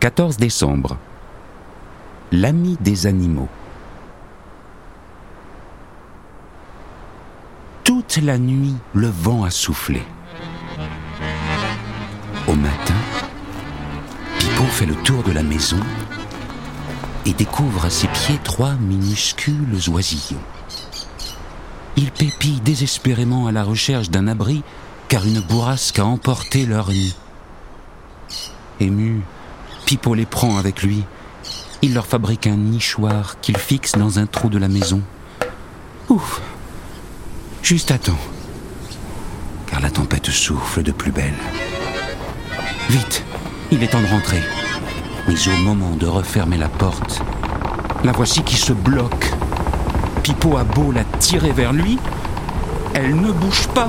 14 décembre. L'ami des animaux. Toute la nuit, le vent a soufflé. Au matin, Pipo fait le tour de la maison et découvre à ses pieds trois minuscules oisillons. Ils pépillent désespérément à la recherche d'un abri car une bourrasque a emporté leur nid. Ému, Pipo les prend avec lui. Il leur fabrique un nichoir qu'il fixe dans un trou de la maison. Ouf Juste à temps. Car la tempête souffle de plus belle. Vite Il est temps de rentrer. Mais au moment de refermer la porte, la voici qui se bloque. Pipo a beau la tirer vers lui, elle ne bouge pas.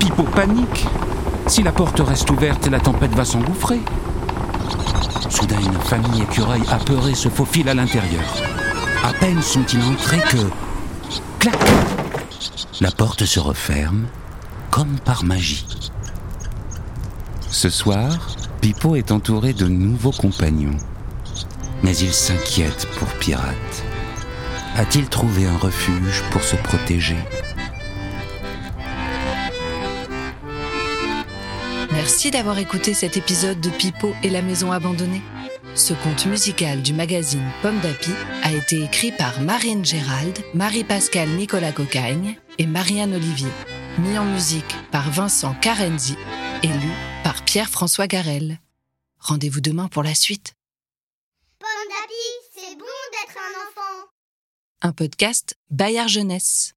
Pipo panique. Si la porte reste ouverte, la tempête va s'engouffrer. Soudain, une famille écureuil apeurée se faufile à l'intérieur. À peine sont-ils entrés que... Clac La porte se referme, comme par magie. Ce soir, Pipo est entouré de nouveaux compagnons. Mais il s'inquiète pour Pirate. A-t-il trouvé un refuge pour se protéger? Merci d'avoir écouté cet épisode de Pipo et la maison abandonnée. Ce conte musical du magazine Pomme d'Api a été écrit par Marine Gérald, Marie-Pascale Nicolas Cocagne et Marianne Olivier. Mis en musique par Vincent Carenzi et lu par Pierre-François Garel. Rendez-vous demain pour la suite. Pomme d'api, c'est bon d'être un enfant. Un podcast Bayard Jeunesse.